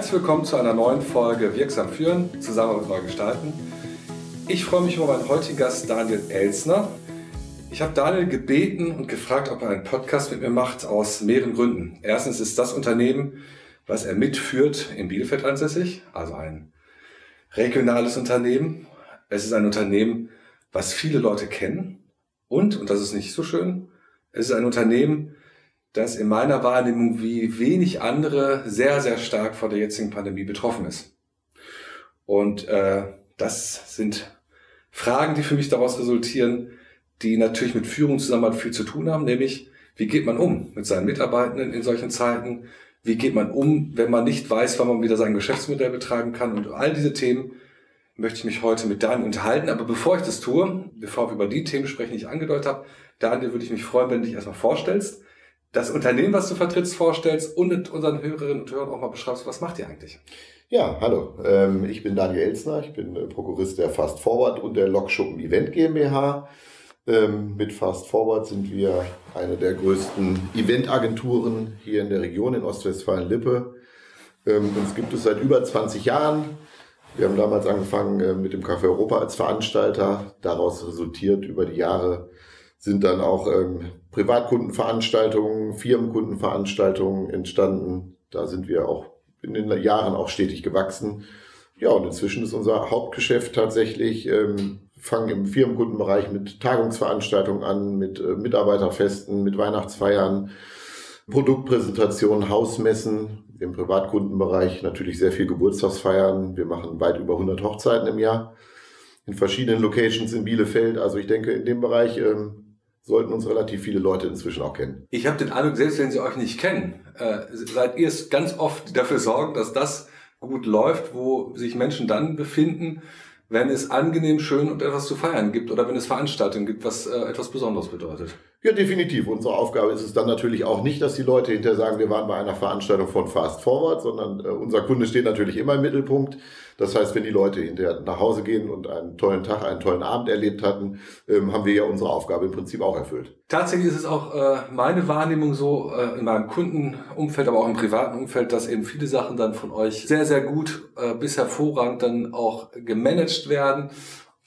Herzlich willkommen zu einer neuen Folge Wirksam führen, zusammen neu gestalten. Ich freue mich über meinen heutigen Gast Daniel Elsner. Ich habe Daniel gebeten und gefragt, ob er einen Podcast mit mir macht, aus mehreren Gründen. Erstens ist das Unternehmen, was er mitführt, in Bielefeld ansässig, also ein regionales Unternehmen. Es ist ein Unternehmen, was viele Leute kennen. Und, und das ist nicht so schön, es ist ein Unternehmen, das in meiner Wahrnehmung wie wenig andere sehr, sehr stark von der jetzigen Pandemie betroffen ist. Und äh, das sind Fragen, die für mich daraus resultieren, die natürlich mit Führung zusammen viel zu tun haben, nämlich wie geht man um mit seinen Mitarbeitenden in solchen Zeiten? Wie geht man um, wenn man nicht weiß, wann man wieder sein Geschäftsmodell betreiben kann? Und all diese Themen möchte ich mich heute mit Daniel unterhalten. Aber bevor ich das tue, bevor wir über die Themen sprechen, die ich angedeutet habe, Daniel, würde ich mich freuen, wenn du dich erstmal vorstellst das Unternehmen, was du vertrittst, vorstellst und unseren Hörerinnen und Hörern auch mal beschreibst, was macht ihr eigentlich? Ja, hallo. Ähm, ich bin Daniel Elsner, ich bin äh, Prokurist der Fast Forward und der Lokschuppen Event GmbH. Ähm, mit Fast Forward sind wir eine der größten Eventagenturen hier in der Region in Ostwestfalen-Lippe. Ähm, uns gibt es seit über 20 Jahren. Wir haben damals angefangen äh, mit dem Café Europa als Veranstalter. Daraus resultiert über die Jahre sind dann auch ähm, Privatkundenveranstaltungen, Firmenkundenveranstaltungen entstanden. Da sind wir auch in den Jahren auch stetig gewachsen. Ja, und inzwischen ist unser Hauptgeschäft tatsächlich, ähm, fangen im Firmenkundenbereich mit Tagungsveranstaltungen an, mit äh, Mitarbeiterfesten, mit Weihnachtsfeiern, Produktpräsentationen, Hausmessen, im Privatkundenbereich natürlich sehr viel Geburtstagsfeiern. Wir machen weit über 100 Hochzeiten im Jahr in verschiedenen Locations in Bielefeld. Also ich denke, in dem Bereich ähm, sollten uns relativ viele Leute inzwischen auch kennen. Ich habe den Eindruck, selbst wenn sie euch nicht kennen, äh, seid ihr es ganz oft dafür sorgen, dass das gut läuft, wo sich Menschen dann befinden, wenn es angenehm, schön und etwas zu feiern gibt oder wenn es Veranstaltungen gibt, was äh, etwas Besonderes bedeutet. Ja, definitiv. Unsere Aufgabe ist es dann natürlich auch nicht, dass die Leute hinterher sagen, wir waren bei einer Veranstaltung von Fast Forward, sondern äh, unser Kunde steht natürlich immer im Mittelpunkt. Das heißt, wenn die Leute hinterher nach Hause gehen und einen tollen Tag, einen tollen Abend erlebt hatten, ähm, haben wir ja unsere Aufgabe im Prinzip auch erfüllt. Tatsächlich ist es auch äh, meine Wahrnehmung so äh, in meinem Kundenumfeld, aber auch im privaten Umfeld, dass eben viele Sachen dann von euch sehr, sehr gut äh, bis hervorragend dann auch gemanagt werden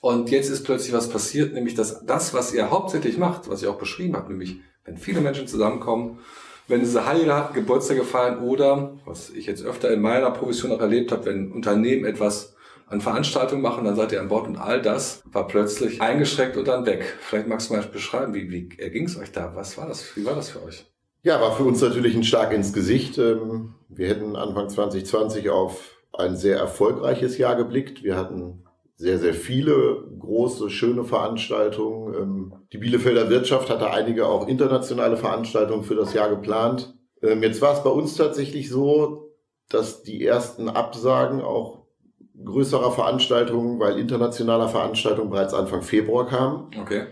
und jetzt ist plötzlich was passiert, nämlich dass das, was ihr hauptsächlich macht, was ihr auch beschrieben habt, nämlich wenn viele Menschen zusammenkommen, wenn sie heiraten, Geburtstage feiern oder, was ich jetzt öfter in meiner Profession auch erlebt habe, wenn Unternehmen etwas an Veranstaltungen machen, dann seid ihr an Bord und all das war plötzlich eingeschränkt und dann weg. Vielleicht magst du mal beschreiben, wie, wie erging es euch da? Was war das? Wie war das für euch? Ja, war für uns natürlich ein Schlag ins Gesicht. Ähm, wir hätten Anfang 2020 auf ein sehr erfolgreiches Jahr geblickt. Wir hatten sehr, sehr viele große, schöne Veranstaltungen. Ähm, die Bielefelder Wirtschaft hatte einige auch internationale Veranstaltungen für das Jahr geplant. Ähm, jetzt war es bei uns tatsächlich so, dass die ersten Absagen auch größerer Veranstaltungen, weil internationaler Veranstaltungen bereits Anfang Februar kamen. Okay.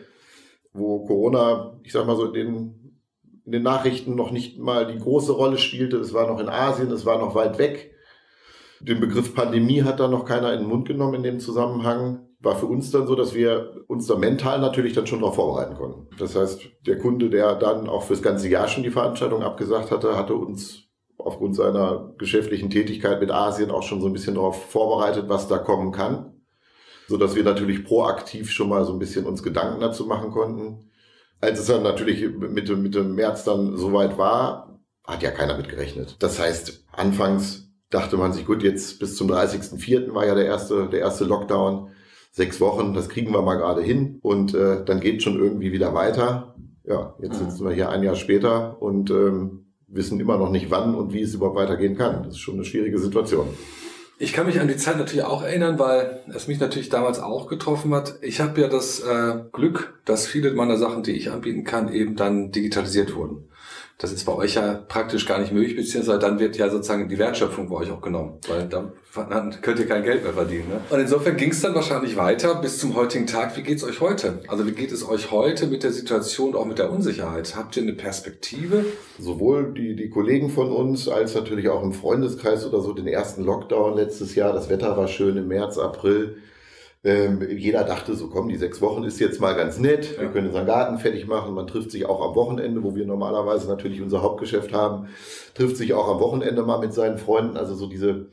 Wo Corona, ich sag mal so, den, in den Nachrichten noch nicht mal die große Rolle spielte. Es war noch in Asien, es war noch weit weg. Den Begriff Pandemie hat da noch keiner in den Mund genommen in dem Zusammenhang. War für uns dann so, dass wir uns da mental natürlich dann schon darauf vorbereiten konnten. Das heißt, der Kunde, der dann auch fürs ganze Jahr schon die Veranstaltung abgesagt hatte, hatte uns aufgrund seiner geschäftlichen Tätigkeit mit Asien auch schon so ein bisschen darauf vorbereitet, was da kommen kann. So dass wir natürlich proaktiv schon mal so ein bisschen uns Gedanken dazu machen konnten. Als es dann natürlich Mitte, Mitte März dann soweit war, hat ja keiner mit gerechnet. Das heißt, anfangs dachte man sich, gut, jetzt bis zum 30.04. war ja der erste, der erste Lockdown. Sechs Wochen, das kriegen wir mal gerade hin und äh, dann geht schon irgendwie wieder weiter. Ja, jetzt mhm. sitzen wir hier ein Jahr später und ähm, wissen immer noch nicht, wann und wie es überhaupt weitergehen kann. Das ist schon eine schwierige Situation. Ich kann mich an die Zeit natürlich auch erinnern, weil es mich natürlich damals auch getroffen hat. Ich habe ja das äh, Glück, dass viele meiner Sachen, die ich anbieten kann, eben dann digitalisiert wurden. Das ist bei euch ja praktisch gar nicht möglich, beziehungsweise dann wird ja sozusagen die Wertschöpfung bei euch auch genommen, weil dann, dann könnt ihr kein Geld mehr verdienen. Ne? Und insofern ging es dann wahrscheinlich weiter bis zum heutigen Tag. Wie geht's euch heute? Also wie geht es euch heute mit der Situation, auch mit der Unsicherheit? Habt ihr eine Perspektive? Sowohl die, die Kollegen von uns als natürlich auch im Freundeskreis oder so den ersten Lockdown letztes Jahr. Das Wetter war schön im März, April Ähm, jeder dachte so, komm, die sechs Wochen ist jetzt mal ganz nett. Wir können unseren Garten fertig machen. Man trifft sich auch am Wochenende, wo wir normalerweise natürlich unser Hauptgeschäft haben, trifft sich auch am Wochenende mal mit seinen Freunden. Also so diese,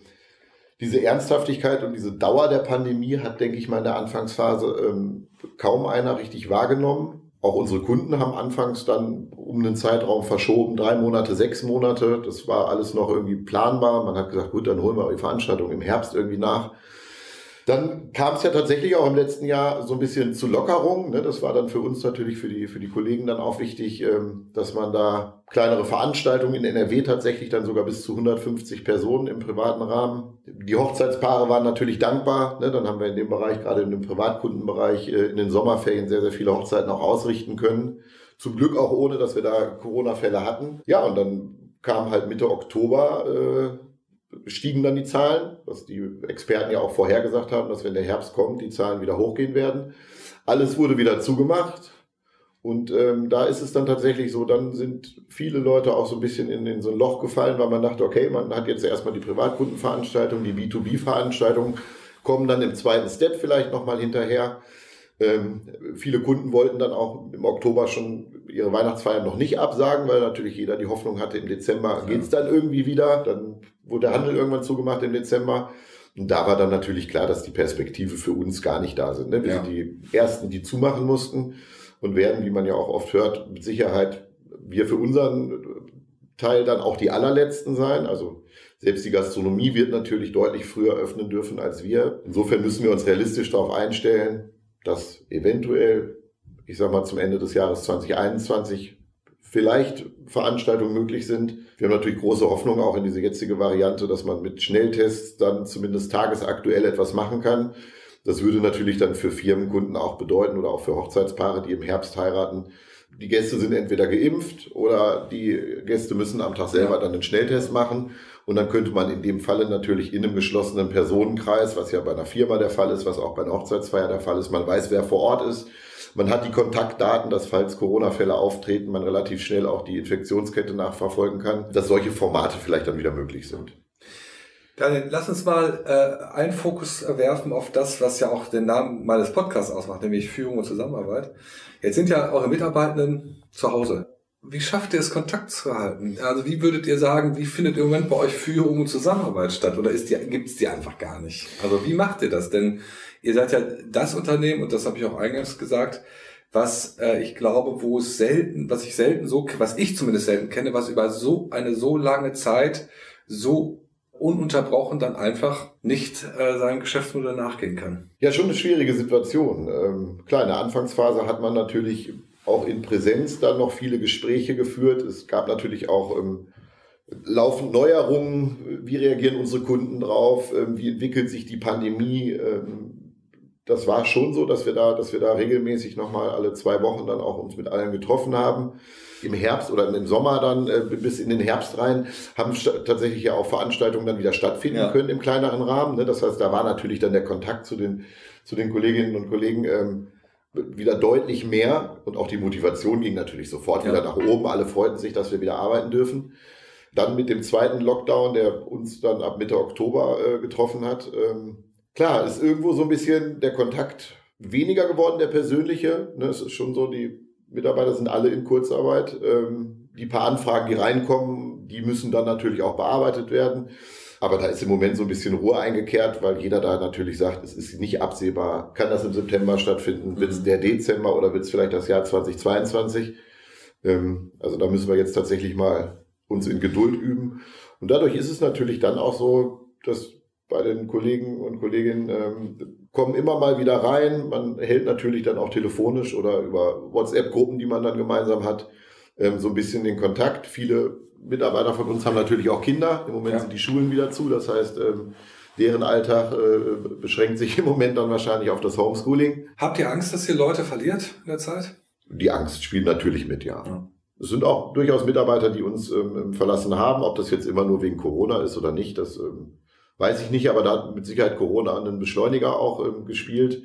diese Ernsthaftigkeit und diese Dauer der Pandemie hat, denke ich mal, in der Anfangsphase ähm, kaum einer richtig wahrgenommen. Auch unsere Kunden haben anfangs dann um einen Zeitraum verschoben, drei Monate, sechs Monate. Das war alles noch irgendwie planbar. Man hat gesagt, gut, dann holen wir die Veranstaltung im Herbst irgendwie nach. Dann kam es ja tatsächlich auch im letzten Jahr so ein bisschen zu Lockerung. Ne? Das war dann für uns natürlich, für die, für die Kollegen dann auch wichtig, ähm, dass man da kleinere Veranstaltungen in NRW tatsächlich dann sogar bis zu 150 Personen im privaten Rahmen. Die Hochzeitspaare waren natürlich dankbar. Ne? Dann haben wir in dem Bereich, gerade in dem Privatkundenbereich, äh, in den Sommerferien sehr, sehr viele Hochzeiten auch ausrichten können. Zum Glück auch ohne, dass wir da Corona-Fälle hatten. Ja, und dann kam halt Mitte Oktober äh, stiegen dann die Zahlen, was die Experten ja auch vorhergesagt haben, dass wenn der Herbst kommt, die Zahlen wieder hochgehen werden. Alles wurde wieder zugemacht. Und ähm, da ist es dann tatsächlich so, dann sind viele Leute auch so ein bisschen in, in so ein Loch gefallen, weil man dachte, okay, man hat jetzt erstmal die Privatkundenveranstaltung, die B2B-Veranstaltung, kommen dann im zweiten Step vielleicht nochmal hinterher. Ähm, viele Kunden wollten dann auch im Oktober schon ihre Weihnachtsfeiern noch nicht absagen, weil natürlich jeder die Hoffnung hatte, im Dezember ja. geht's dann irgendwie wieder. Dann wurde der Handel irgendwann zugemacht im Dezember. Und da war dann natürlich klar, dass die Perspektive für uns gar nicht da sind. Ne? Wir ja. sind die Ersten, die zumachen mussten und werden, wie man ja auch oft hört, mit Sicherheit wir für unseren Teil dann auch die allerletzten sein. Also selbst die Gastronomie wird natürlich deutlich früher öffnen dürfen als wir. Insofern müssen wir uns realistisch darauf einstellen, dass eventuell, ich sage mal, zum Ende des Jahres 2021 vielleicht Veranstaltungen möglich sind. Wir haben natürlich große Hoffnung auch in diese jetzige Variante, dass man mit Schnelltests dann zumindest tagesaktuell etwas machen kann. Das würde natürlich dann für Firmenkunden auch bedeuten oder auch für Hochzeitspaare, die im Herbst heiraten. Die Gäste sind entweder geimpft oder die Gäste müssen am Tag selber dann einen Schnelltest machen. Und dann könnte man in dem Falle natürlich in einem geschlossenen Personenkreis, was ja bei einer Firma der Fall ist, was auch bei einer Hochzeitsfeier der Fall ist, man weiß, wer vor Ort ist. Man hat die Kontaktdaten, dass falls Corona-Fälle auftreten, man relativ schnell auch die Infektionskette nachverfolgen kann, dass solche Formate vielleicht dann wieder möglich sind. Dann lass uns mal äh, einen Fokus werfen auf das, was ja auch den Namen meines Podcasts ausmacht, nämlich Führung und Zusammenarbeit. Jetzt sind ja eure Mitarbeitenden zu Hause. Wie schafft ihr es, Kontakt zu halten? Also wie würdet ihr sagen, wie findet im Moment bei euch Führung und Zusammenarbeit statt? Oder ist die, gibt es die einfach gar nicht? Also wie macht ihr das? Denn ihr seid ja das Unternehmen, und das habe ich auch eingangs gesagt, was äh, ich glaube, wo es selten, was ich selten so, was ich zumindest selten kenne, was über so eine so lange Zeit so ununterbrochen dann einfach nicht äh, seinem Geschäftsmodell nachgehen kann. Ja, schon eine schwierige Situation. Ähm, klar, in der Anfangsphase hat man natürlich auch in Präsenz dann noch viele Gespräche geführt. Es gab natürlich auch ähm, laufend Neuerungen. Wie reagieren unsere Kunden drauf? Ähm, wie entwickelt sich die Pandemie? Ähm, das war schon so, dass wir da, dass wir da regelmäßig nochmal alle zwei Wochen dann auch uns mit allen getroffen haben. Im Herbst oder im Sommer dann äh, bis in den Herbst rein haben tatsächlich ja auch Veranstaltungen dann wieder stattfinden ja. können im kleineren Rahmen. Ne? Das heißt, da war natürlich dann der Kontakt zu den, zu den Kolleginnen und Kollegen ähm, wieder deutlich mehr und auch die Motivation ging natürlich sofort ja. wieder nach oben. Alle freuten sich, dass wir wieder arbeiten dürfen. Dann mit dem zweiten Lockdown, der uns dann ab Mitte Oktober äh, getroffen hat. Ähm, klar, ist irgendwo so ein bisschen der Kontakt weniger geworden, der persönliche. Ne, es ist schon so, die Mitarbeiter sind alle in Kurzarbeit. Ähm, die paar Anfragen, die reinkommen, die müssen dann natürlich auch bearbeitet werden. Aber da ist im Moment so ein bisschen Ruhe eingekehrt, weil jeder da natürlich sagt, es ist nicht absehbar. Kann das im September stattfinden? Mhm. Wird es der Dezember oder wird es vielleicht das Jahr 2022? Ähm, also da müssen wir jetzt tatsächlich mal uns in Geduld üben. Und dadurch ist es natürlich dann auch so, dass bei den Kollegen und Kolleginnen ähm, kommen immer mal wieder rein. Man hält natürlich dann auch telefonisch oder über WhatsApp-Gruppen, die man dann gemeinsam hat, ähm, so ein bisschen den Kontakt. Viele Mitarbeiter von uns haben natürlich auch Kinder. Im Moment ja. sind die Schulen wieder zu. Das heißt, ähm, deren Alltag äh, beschränkt sich im Moment dann wahrscheinlich auf das Homeschooling. Habt ihr Angst, dass ihr Leute verliert in der Zeit? Die Angst spielt natürlich mit, ja. ja. Es sind auch durchaus Mitarbeiter, die uns ähm, verlassen haben. Ob das jetzt immer nur wegen Corona ist oder nicht, das ähm, weiß ich nicht. Aber da hat mit Sicherheit Corona einen Beschleuniger auch ähm, gespielt.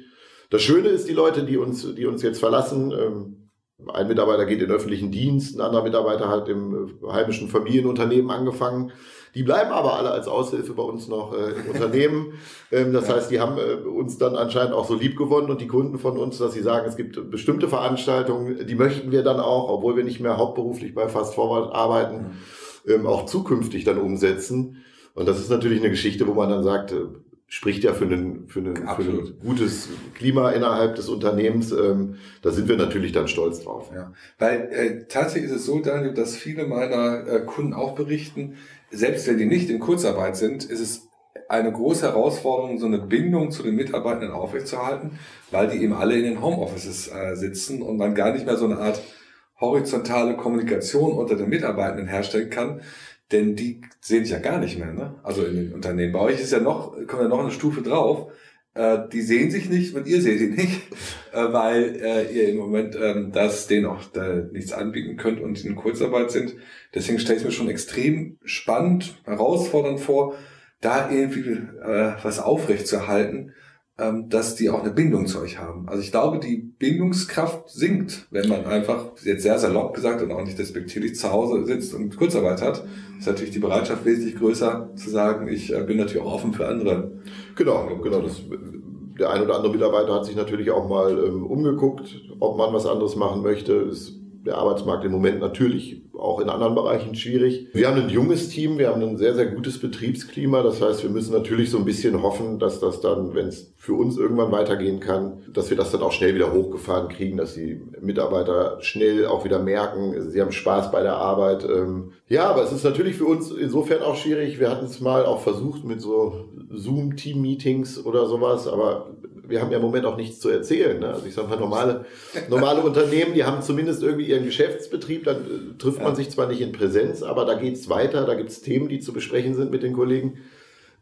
Das Schöne ist, die Leute, die uns, die uns jetzt verlassen, ähm, ein Mitarbeiter geht in den öffentlichen Dienst, ein anderer Mitarbeiter hat im äh, heimischen Familienunternehmen angefangen. Die bleiben aber alle als Aushilfe bei uns noch äh, im Unternehmen. Ähm, das ja. heißt, die haben äh, uns dann anscheinend auch so lieb gewonnen und die Kunden von uns, dass sie sagen, es gibt bestimmte Veranstaltungen, die möchten wir dann auch, obwohl wir nicht mehr hauptberuflich bei Fast Forward arbeiten, mhm. ähm, auch zukünftig dann umsetzen. Und das ist natürlich eine Geschichte, wo man dann sagt, äh, spricht ja für, einen, für, einen, für ein gutes Klima innerhalb des Unternehmens. Ähm, da sind wir natürlich dann stolz drauf. Ja. Weil äh, tatsächlich ist es so, Daniel, dass viele meiner äh, Kunden auch berichten, selbst wenn die nicht in Kurzarbeit sind, ist es eine große Herausforderung, so eine Bindung zu den Mitarbeitenden aufrechtzuerhalten, weil die eben alle in den Homeoffices äh, sitzen und man gar nicht mehr so eine Art horizontale Kommunikation unter den Mitarbeitenden herstellen kann, denn die sehen sich ja gar nicht mehr, ne? Also in den Unternehmen. Bei euch ist ja noch, kommt ja noch eine Stufe drauf. Äh, die sehen sich nicht und ihr seht sie nicht, äh, weil äh, ihr im Moment ähm, das denen auch äh, nichts anbieten könnt und in Kurzarbeit sind. Deswegen stelle ich mir schon extrem spannend, herausfordernd vor, da irgendwie äh, was aufrecht zu erhalten ähm, dass die auch eine Bindung zu euch haben. Also ich glaube, die Bindungskraft sinkt, wenn man einfach, jetzt sehr salopp gesagt und auch nicht despektierlich zu Hause sitzt und Kurzarbeit hat. Ist natürlich die Bereitschaft wesentlich größer zu sagen, ich äh, bin natürlich auch offen für andere. Genau, genau. Das, der ein oder andere Mitarbeiter hat sich natürlich auch mal ähm, umgeguckt, ob man was anderes machen möchte. Ist der Arbeitsmarkt im Moment natürlich auch in anderen Bereichen schwierig. Wir haben ein junges Team, wir haben ein sehr, sehr gutes Betriebsklima. Das heißt, wir müssen natürlich so ein bisschen hoffen, dass das dann, wenn es für uns irgendwann weitergehen kann, dass wir das dann auch schnell wieder hochgefahren kriegen, dass die Mitarbeiter schnell auch wieder merken, sie haben Spaß bei der Arbeit. Ähm, ja, aber es ist natürlich für uns insofern auch schwierig. Wir hatten es mal auch versucht mit so Zoom-Team-Meetings oder sowas, aber wir haben ja im Moment auch nichts zu erzählen. Ne? Also ich sage mal, normale, normale Unternehmen, die haben zumindest irgendwie ihren Geschäftsbetrieb, dann äh, trifft man sich zwar nicht in Präsenz, aber da geht's weiter, da gibt's Themen, die zu besprechen sind mit den Kollegen.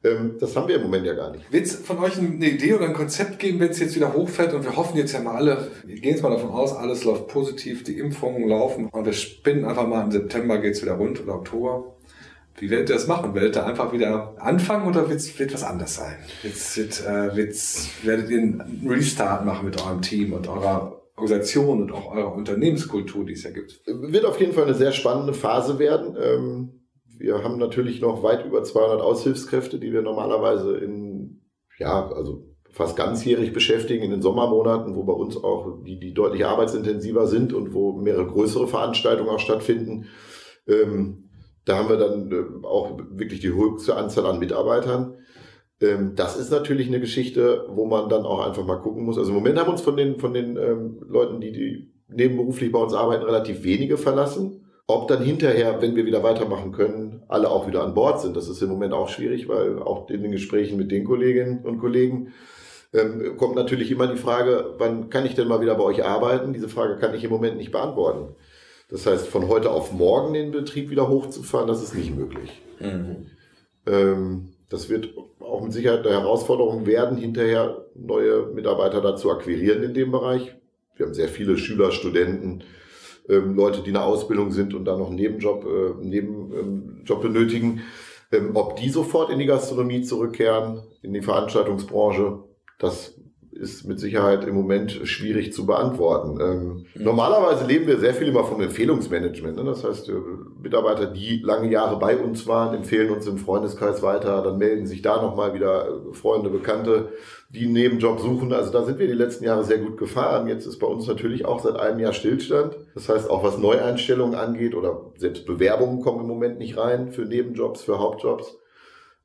Ähm, das haben wir im Moment ja gar nicht. Wird es von euch eine Idee oder ein Konzept geben, wenn es jetzt wieder hochfällt und wir hoffen jetzt ja mal alle, wir gehen jetzt mal davon aus, alles läuft positiv, die Impfungen laufen und wir spinnen einfach mal im September geht's wieder rund oder Oktober. Wie werdet ihr das machen? Werdet ihr einfach wieder anfangen oder wird's, wird was anders sein? Wird's, wird, äh, wird's, werdet ihr einen Restart machen mit eurem Team und eurer Organisation und auch eurer Unternehmenskultur, die es ja gibt? Wird auf jeden Fall eine sehr spannende Phase werden. Ähm, wir haben natürlich noch weit über 200 Aushilfskräfte, die wir normalerweise in, ja, also fast ganzjährig beschäftigen in den Sommermonaten, wo bei uns auch die, die deutlich arbeitsintensiver sind und wo mehrere größere Veranstaltungen auch stattfinden. Ähm, da haben wir dann äh, auch wirklich die höchste Anzahl an Mitarbeitern. Ähm, das ist natürlich eine Geschichte, wo man dann auch einfach mal gucken muss. Also im Moment haben uns von den, von den ähm, Leuten, die, die nebenberuflich bei uns arbeiten, relativ wenige verlassen. Ob dann hinterher, wenn wir wieder weitermachen können, alle auch wieder an Bord sind, das ist im Moment auch schwierig, weil auch in den Gesprächen mit den Kolleginnen und Kollegen ähm, kommt natürlich immer die Frage, wann kann ich denn mal wieder bei euch arbeiten? Diese Frage kann ich im Moment nicht beantworten. Das heißt, von heute auf morgen den Betrieb wieder hochzufahren, das ist nicht möglich. Mhm. Das wird auch mit Sicherheit eine Herausforderung werden, hinterher neue Mitarbeiter dazu akquirieren in dem Bereich. Wir haben sehr viele Schüler, Studenten, ähm, Leute, die in der Ausbildung sind und da noch einen Nebenjob, äh, Nebenjob ähm, benötigen. Ähm, ob die sofort in die Gastronomie zurückkehren, in die Veranstaltungsbranche, das ist mit Sicherheit im Moment schwierig zu beantworten. Ähm, mhm. Normalerweise leben wir sehr viel immer vom Empfehlungsmanagement. Ne? Das heißt, äh, Mitarbeiter, die lange Jahre bei uns waren, empfehlen uns im Freundeskreis weiter. Dann melden sich da nochmal wieder äh, Freunde, Bekannte, die einen Nebenjob suchen. Also da sind wir die letzten Jahre sehr gut gefahren. Jetzt ist bei uns natürlich auch seit einem Jahr Stillstand. Das heißt, auch was Neueinstellungen angeht oder selbst Bewerbungen kommen im Moment nicht rein für Nebenjobs, für Hauptjobs.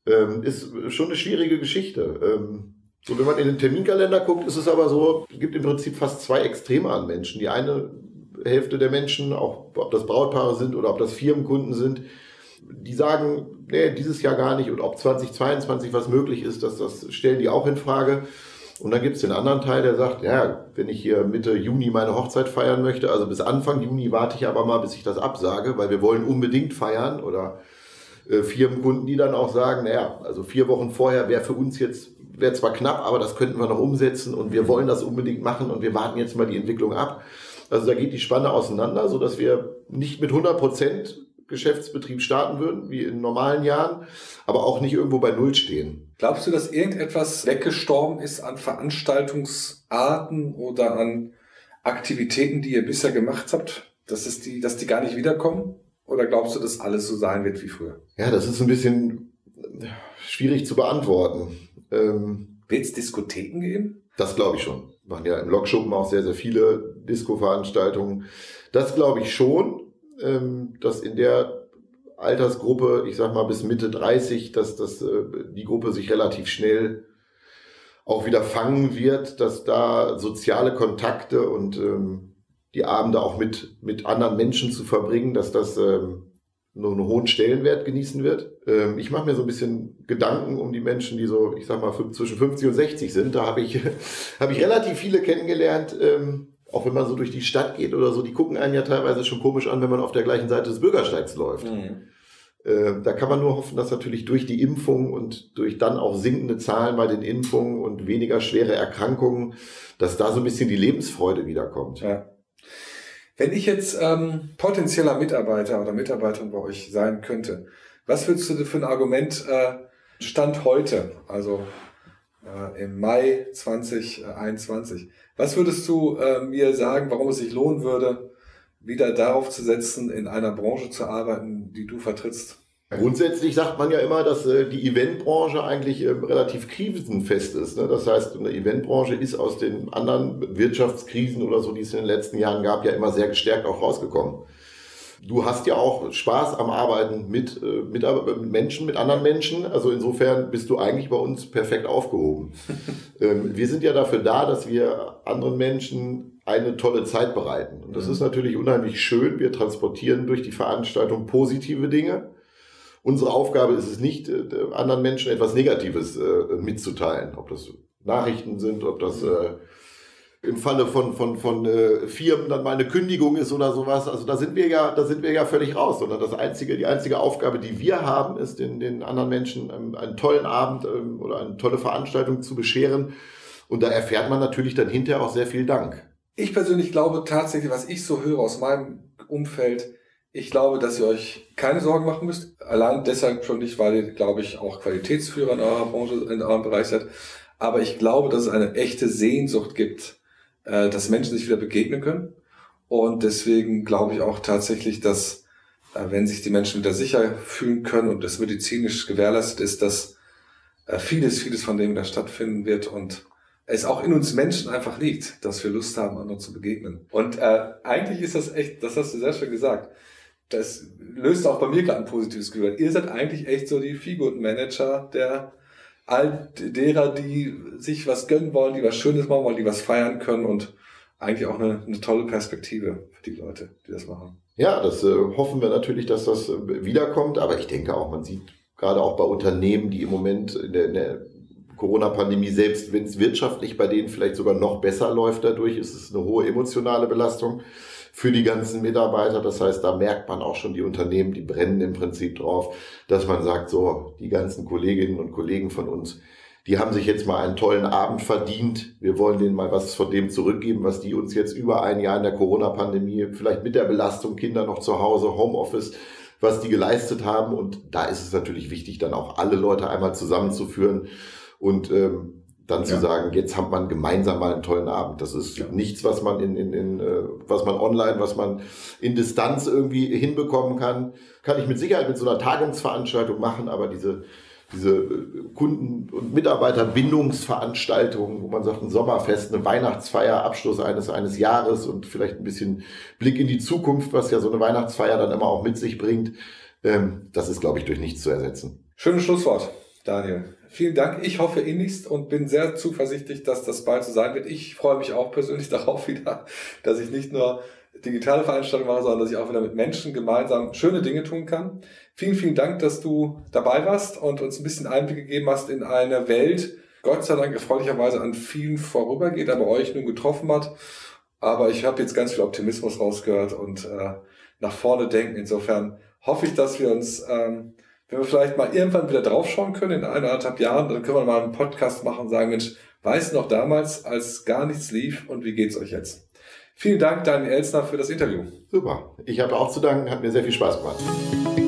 Ähm, ist schon eine schwierige Geschichte. Ähm, so, wenn man in den Terminkalender guckt, ist es aber so, es gibt im Prinzip fast zwei Extreme an Menschen. Die eine Hälfte der Menschen, auch ob das Brautpaare sind oder ob das Firmenkunden sind, die sagen, nee, dieses Jahr gar nicht und ob 2022 was möglich ist, dass das stellen die auch in Frage. Und dann gibt es den anderen Teil, der sagt, ja, wenn ich hier Mitte Juni meine Hochzeit feiern möchte, also bis Anfang Juni warte ich aber mal, bis ich das absage, weil wir wollen unbedingt feiern oder äh, Firmenkunden, die dann auch sagen, naja, also vier Wochen vorher wäre für uns jetzt wäre zwar knapp, aber das könnten wir noch umsetzen und wir wollen das unbedingt machen und wir warten jetzt mal die Entwicklung ab. Also da geht die Spanne auseinander, so dass wir nicht mit 100 Prozent Geschäftsbetrieb starten würden, wie in normalen Jahren, aber auch nicht irgendwo bei Null stehen. Glaubst du, dass irgendetwas weggestorben ist an Veranstaltungsarten oder an Aktivitäten, die ihr bisher gemacht habt, dass, es die, dass die gar nicht wiederkommen? Oder glaubst du, dass alles so sein wird wie früher? Ja, das ist ein bisschen schwierig zu beantworten. Ähm, wird es Diskotheken geben? Das glaube ich schon. Wir machen ja im Lokschuppen auch sehr, sehr viele Disco-Veranstaltungen. Das glaube ich schon, ähm, dass in der Altersgruppe, ich sag mal bis Mitte 30, dass, dass äh, die Gruppe sich relativ schnell auch wieder fangen wird, dass da soziale Kontakte und ähm, die Abende auch mit, mit anderen Menschen zu verbringen, dass das ähm, nur einen hohen Stellenwert genießen wird. Ähm, ich mache mir so ein bisschen Gedanken um die Menschen, die so, ich sag mal, zwischen 50 und 60 sind. Da habe ich, hab ich relativ viele kennengelernt, ähm, auch wenn man so durch die Stadt geht oder so, die gucken einen ja teilweise schon komisch an, wenn man auf der gleichen Seite des Bürgersteigs läuft. Mhm. Äh, da kann man nur hoffen, dass natürlich durch die Impfung und durch dann auch sinkende Zahlen bei den Impfungen und weniger schwere Erkrankungen, dass da so ein bisschen die Lebensfreude wiederkommt. Ja. Wenn ich jetzt ähm, potenzieller Mitarbeiter oder Mitarbeiterin bei euch sein könnte, was würdest du für ein Argument äh, Stand heute, also äh, im Mai 2021, was würdest du äh, mir sagen, warum es sich lohnen würde, wieder darauf zu setzen, in einer Branche zu arbeiten, die du vertrittst? Grundsätzlich sagt man ja immer, dass äh, die Eventbranche eigentlich äh, relativ krisenfest ist. Ne? Das heißt, eine Eventbranche ist aus den anderen Wirtschaftskrisen oder so, die es in den letzten Jahren gab, ja immer sehr gestärkt auch rausgekommen. Du hast ja auch Spaß am Arbeiten mit, äh, mit, mit Menschen, mit anderen Menschen. Also insofern bist du eigentlich bei uns perfekt aufgehoben. ähm, wir sind ja dafür da, dass wir anderen Menschen eine tolle Zeit bereiten. Und das mhm. ist natürlich unheimlich schön. Wir transportieren durch die Veranstaltung positive Dinge. Unsere Aufgabe ist es nicht, äh, anderen Menschen etwas Negatives äh, mitzuteilen. Ob das Nachrichten sind, ob das äh, im Falle von, von, von äh, Firmen dann mal eine Kündigung ist oder sowas. Also da sind wir ja, da sind wir ja völlig raus, sondern das einzige, die einzige Aufgabe, die wir haben, ist den, den anderen Menschen ähm, einen tollen Abend ähm, oder eine tolle Veranstaltung zu bescheren. Und da erfährt man natürlich dann hinterher auch sehr viel Dank. Ich persönlich glaube tatsächlich, was ich so höre aus meinem Umfeld, ich glaube, dass ihr euch keine Sorgen machen müsst. Allein deshalb schon nicht, weil ihr, glaube ich, auch Qualitätsführer in eurer Branche, in eurem Bereich seid. Aber ich glaube, dass es eine echte Sehnsucht gibt, äh, dass Menschen sich wieder begegnen können. Und deswegen glaube ich auch tatsächlich, dass äh, wenn sich die Menschen wieder sicher fühlen können und das medizinisch gewährleistet ist, dass äh, vieles, vieles von dem da stattfinden wird und es auch in uns Menschen einfach liegt, dass wir Lust haben, anderen zu begegnen. Und äh, eigentlich ist das echt, das hast du sehr schön gesagt, das löst auch bei mir gerade ein positives Gefühl. Ihr seid eigentlich echt so die Figurmanager der all derer, die sich was gönnen wollen, die was Schönes machen wollen, die was feiern können und eigentlich auch eine, eine tolle Perspektive für die Leute, die das machen. Ja, das äh, hoffen wir natürlich, dass das äh, wiederkommt, aber ich denke auch, man sieht gerade auch bei Unternehmen, die im Moment in der, in der Corona-Pandemie, selbst wenn es wirtschaftlich bei denen vielleicht sogar noch besser läuft dadurch, ist es eine hohe emotionale Belastung für die ganzen Mitarbeiter. Das heißt, da merkt man auch schon die Unternehmen, die brennen im Prinzip drauf, dass man sagt, so, die ganzen Kolleginnen und Kollegen von uns, die haben sich jetzt mal einen tollen Abend verdient. Wir wollen denen mal was von dem zurückgeben, was die uns jetzt über ein Jahr in der Corona-Pandemie, vielleicht mit der Belastung Kinder noch zu Hause, Homeoffice, was die geleistet haben. Und da ist es natürlich wichtig, dann auch alle Leute einmal zusammenzuführen und ähm, dann zu ja. sagen, jetzt hat man gemeinsam mal einen tollen Abend. Das ist ja. nichts, was man in, in, in äh, was man online, was man in Distanz irgendwie hinbekommen kann. Kann ich mit Sicherheit mit so einer Tagungsveranstaltung machen, aber diese diese äh, Kunden- und Mitarbeiterbindungsveranstaltungen, wo man sagt, ein Sommerfest, eine Weihnachtsfeier, Abschluss eines, eines Jahres und vielleicht ein bisschen Blick in die Zukunft, was ja so eine Weihnachtsfeier dann immer auch mit sich bringt, ähm, das ist, glaube ich, durch nichts zu ersetzen. Schönes Schlusswort, Daniel. Vielen Dank. Ich hoffe innigst und bin sehr zuversichtlich, dass das bald so sein wird. Ich freue mich auch persönlich darauf wieder, dass ich nicht nur digitale Veranstaltungen mache, sondern dass ich auch wieder mit Menschen gemeinsam schöne Dinge tun kann. Vielen, vielen Dank, dass du dabei warst und uns ein bisschen Einblick gegeben hast in eine Welt, Gott sei Dank erfreulicherweise an vielen vorübergeht, aber euch nun getroffen hat. Aber ich habe jetzt ganz viel Optimismus rausgehört und äh, nach vorne denken. Insofern hoffe ich, dass wir uns ähm, wenn wir vielleicht mal irgendwann wieder draufschauen können, in eineinhalb Jahren, dann können wir mal einen Podcast machen und sagen, Mensch, weiß noch damals, als gar nichts lief und wie geht's euch jetzt? Vielen Dank, Daniel Elsner, für das Interview. Super. Ich habe auch zu danken, hat mir sehr viel Spaß gemacht.